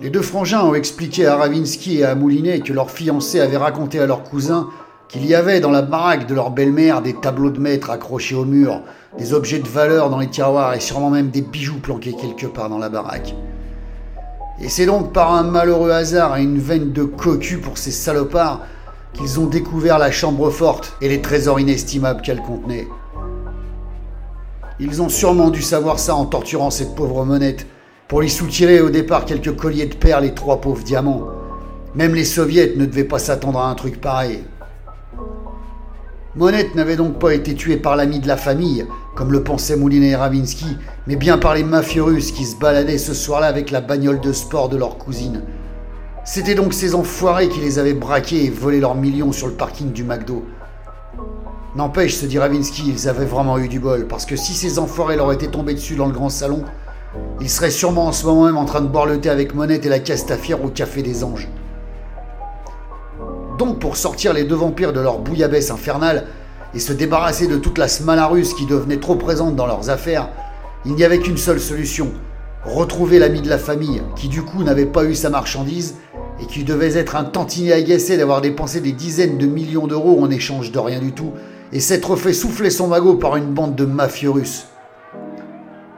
Les deux frangins ont expliqué à Ravinsky et à Moulinet que leur fiancé avait raconté à leur cousin qu'il y avait dans la baraque de leur belle-mère des tableaux de maître accrochés au mur, des objets de valeur dans les tiroirs et sûrement même des bijoux planqués quelque part dans la baraque. Et c'est donc par un malheureux hasard et une veine de cocu pour ces salopards qu'ils ont découvert la chambre forte et les trésors inestimables qu'elle contenait. Ils ont sûrement dû savoir ça en torturant cette pauvre monette pour lui soutirer au départ quelques colliers de perles et trois pauvres diamants. Même les soviets ne devaient pas s'attendre à un truc pareil. Monette n'avait donc pas été tué par l'ami de la famille, comme le pensaient Moulinet et Ravinsky, mais bien par les mafieux russes qui se baladaient ce soir-là avec la bagnole de sport de leur cousine. C'était donc ces enfoirés qui les avaient braqués et volé leurs millions sur le parking du McDo. N'empêche, se dit Ravinsky, ils avaient vraiment eu du bol, parce que si ces enfoirés leur étaient tombés dessus dans le grand salon, ils seraient sûrement en ce moment même en train de boire le thé avec Monette et la Castafière au Café des Anges. Donc pour sortir les deux vampires de leur bouillabaisse infernale et se débarrasser de toute la smala russe qui devenait trop présente dans leurs affaires, il n'y avait qu'une seule solution, retrouver l'ami de la famille, qui du coup n'avait pas eu sa marchandise et qui devait être un tantinet agacé d'avoir dépensé des dizaines de millions d'euros en échange de rien du tout, et s'être fait souffler son magot par une bande de mafieux russes.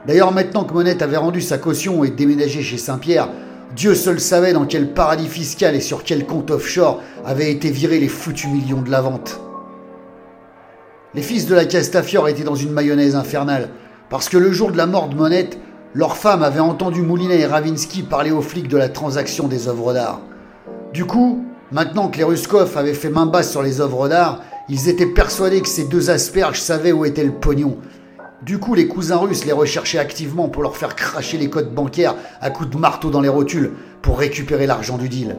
D'ailleurs, maintenant que Monette avait rendu sa caution et déménagé chez Saint-Pierre, Dieu seul savait dans quel paradis fiscal et sur quel compte offshore avaient été virés les foutus millions de la vente. Les fils de la Castafiore étaient dans une mayonnaise infernale, parce que le jour de la mort de Monette, leur femme avait entendu Moulinet et Ravinsky parler aux flics de la transaction des œuvres d'art. Du coup, maintenant que les Ruskov avaient fait main basse sur les œuvres d'art, ils étaient persuadés que ces deux asperges savaient où était le pognon. Du coup, les cousins russes les recherchaient activement pour leur faire cracher les codes bancaires à coups de marteau dans les rotules pour récupérer l'argent du deal.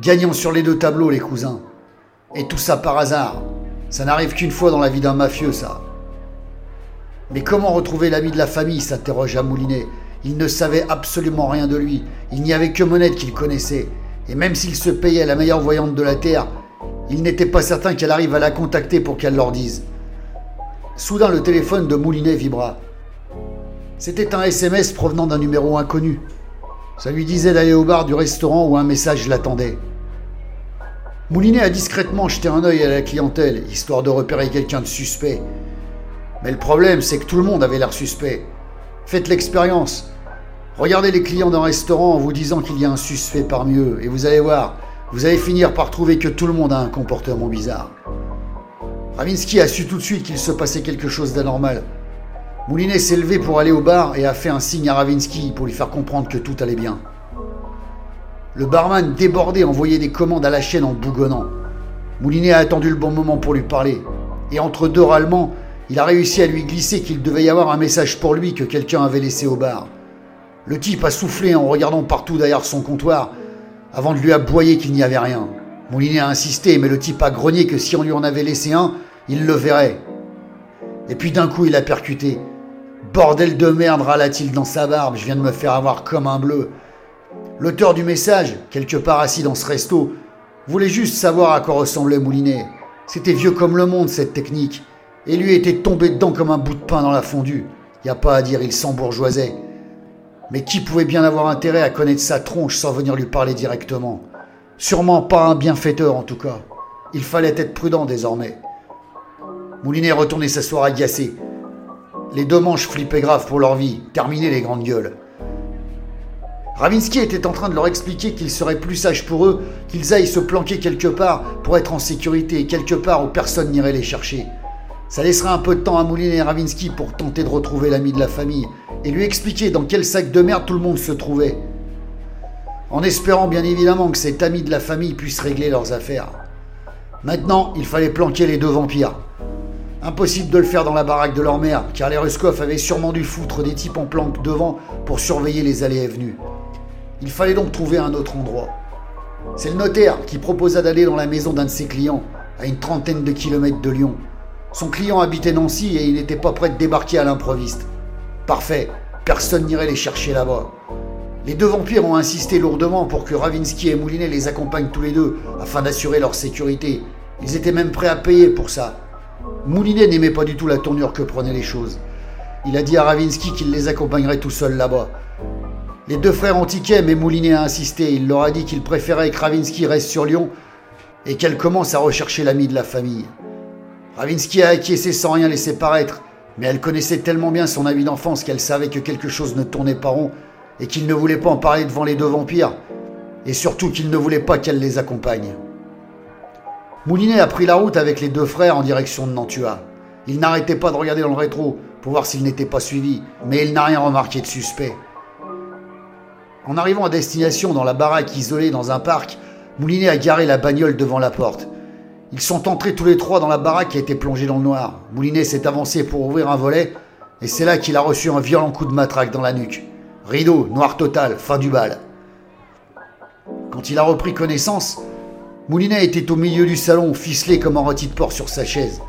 Gagnant sur les deux tableaux, les cousins. Et tout ça par hasard. Ça n'arrive qu'une fois dans la vie d'un mafieux, ça. Mais comment retrouver l'ami de la famille s'interrogea Moulinet. Il ne savait absolument rien de lui. Il n'y avait que Monette qu'il connaissait. Et même s'il se payait la meilleure voyante de la Terre, il n'était pas certain qu'elle arrive à la contacter pour qu'elle leur dise. Soudain, le téléphone de Moulinet vibra. C'était un SMS provenant d'un numéro inconnu. Ça lui disait d'aller au bar du restaurant où un message l'attendait. Moulinet a discrètement jeté un œil à la clientèle, histoire de repérer quelqu'un de suspect. Mais le problème, c'est que tout le monde avait l'air suspect. Faites l'expérience. Regardez les clients d'un restaurant en vous disant qu'il y a un suspect parmi eux, et vous allez voir, vous allez finir par trouver que tout le monde a un comportement bizarre. Ravinsky a su tout de suite qu'il se passait quelque chose d'anormal. Moulinet s'est levé pour aller au bar et a fait un signe à Ravinsky pour lui faire comprendre que tout allait bien. Le barman débordé envoyait des commandes à la chaîne en bougonnant. Moulinet a attendu le bon moment pour lui parler. Et entre deux râlements, il a réussi à lui glisser qu'il devait y avoir un message pour lui que quelqu'un avait laissé au bar. Le type a soufflé en regardant partout derrière son comptoir avant de lui aboyer qu'il n'y avait rien. Moulinet a insisté, mais le type a grogné que si on lui en avait laissé un, il le verrait. Et puis d'un coup, il a percuté. Bordel de merde, râla-t-il dans sa barbe, je viens de me faire avoir comme un bleu. L'auteur du message, quelque part assis dans ce resto, voulait juste savoir à quoi ressemblait Moulinet. C'était vieux comme le monde, cette technique. Et lui était tombé dedans comme un bout de pain dans la fondue. Y a pas à dire, il s'embourgeoisait. Mais qui pouvait bien avoir intérêt à connaître sa tronche sans venir lui parler directement? Sûrement pas un bienfaiteur en tout cas. Il fallait être prudent désormais. Moulinet retournait s'asseoir agacé. Les deux manches flippaient grave pour leur vie, terminaient les grandes gueules. Ravinsky était en train de leur expliquer qu'il serait plus sage pour eux qu'ils aillent se planquer quelque part pour être en sécurité, quelque part où personne n'irait les chercher. Ça laisserait un peu de temps à Moulinet et Ravinsky pour tenter de retrouver l'ami de la famille, et lui expliquer dans quel sac de merde tout le monde se trouvait. En espérant bien évidemment que cet ami de la famille puisse régler leurs affaires. Maintenant, il fallait planquer les deux vampires. Impossible de le faire dans la baraque de leur mère, car les Ruskov avaient sûrement dû foutre des types en planque devant pour surveiller les allées et venues. Il fallait donc trouver un autre endroit. C'est le notaire qui proposa d'aller dans la maison d'un de ses clients, à une trentaine de kilomètres de Lyon. Son client habitait Nancy et il n'était pas prêt de débarquer à l'improviste. Parfait, personne n'irait les chercher là-bas. Les deux vampires ont insisté lourdement pour que Ravinsky et Moulinet les accompagnent tous les deux afin d'assurer leur sécurité. Ils étaient même prêts à payer pour ça. Moulinet n'aimait pas du tout la tournure que prenaient les choses. Il a dit à Ravinsky qu'il les accompagnerait tout seul là-bas. Les deux frères ont tiqué, mais Moulinet a insisté. Il leur a dit qu'il préférait que Ravinsky reste sur Lyon et qu'elle commence à rechercher l'ami de la famille. Ravinsky a acquiescé sans rien laisser paraître, mais elle connaissait tellement bien son ami d'enfance qu'elle savait que quelque chose ne tournait pas rond et qu'il ne voulait pas en parler devant les deux vampires, et surtout qu'il ne voulait pas qu'elle les accompagne. Moulinet a pris la route avec les deux frères en direction de Nantua. Il n'arrêtait pas de regarder dans le rétro pour voir s'il n'était pas suivi, mais il n'a rien remarqué de suspect. En arrivant à destination dans la baraque isolée dans un parc, Moulinet a garé la bagnole devant la porte. Ils sont entrés tous les trois dans la baraque qui a été plongée dans le noir. Moulinet s'est avancé pour ouvrir un volet, et c'est là qu'il a reçu un violent coup de matraque dans la nuque. Rideau, noir total, fin du bal. Quand il a repris connaissance, Moulinet était au milieu du salon, ficelé comme un rôti de porc sur sa chaise.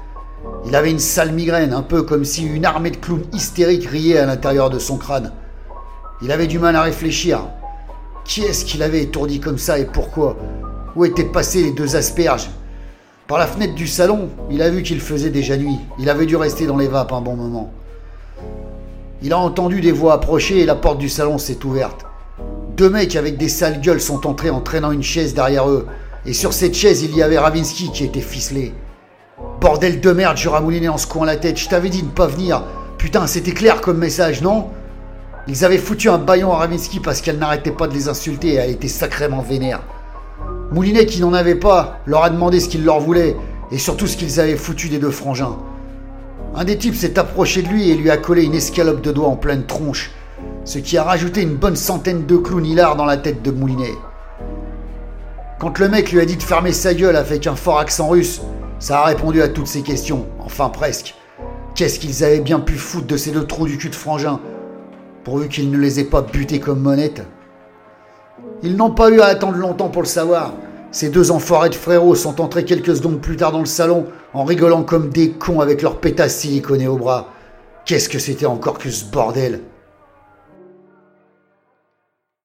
Il avait une sale migraine, un peu comme si une armée de clowns hystériques riait à l'intérieur de son crâne. Il avait du mal à réfléchir. Qui est-ce qu'il avait étourdi comme ça et pourquoi? Où étaient passés les deux asperges? Par la fenêtre du salon, il a vu qu'il faisait déjà nuit. Il avait dû rester dans les vapes un bon moment. Il a entendu des voix approcher et la porte du salon s'est ouverte. Deux mecs avec des sales gueules sont entrés en traînant une chaise derrière eux. Et sur cette chaise, il y avait Ravinsky qui était ficelé. Bordel de merde, je ramoulinais en secouant la tête. Je t'avais dit de ne pas venir. Putain, c'était clair comme message, non? Ils avaient foutu un baillon à Ravinsky parce qu'elle n'arrêtait pas de les insulter et elle était sacrément vénère. Moulinet, qui n'en avait pas, leur a demandé ce qu'ils leur voulaient et surtout ce qu'ils avaient foutu des deux frangins. Un des types s'est approché de lui et lui a collé une escalope de doigts en pleine tronche, ce qui a rajouté une bonne centaine de clous hilars dans la tête de Moulinet. Quand le mec lui a dit de fermer sa gueule avec un fort accent russe, ça a répondu à toutes ses questions, enfin presque. Qu'est-ce qu'ils avaient bien pu foutre de ces deux trous du cul de frangin pourvu qu'ils ne les aient pas butés comme monette? Ils n'ont pas eu à attendre longtemps pour le savoir. Ces deux enfoirés de frérots sont entrés quelques secondes plus tard dans le salon en rigolant comme des cons avec leurs pétasses siliconées au bras. Qu'est-ce que c'était encore que ce bordel?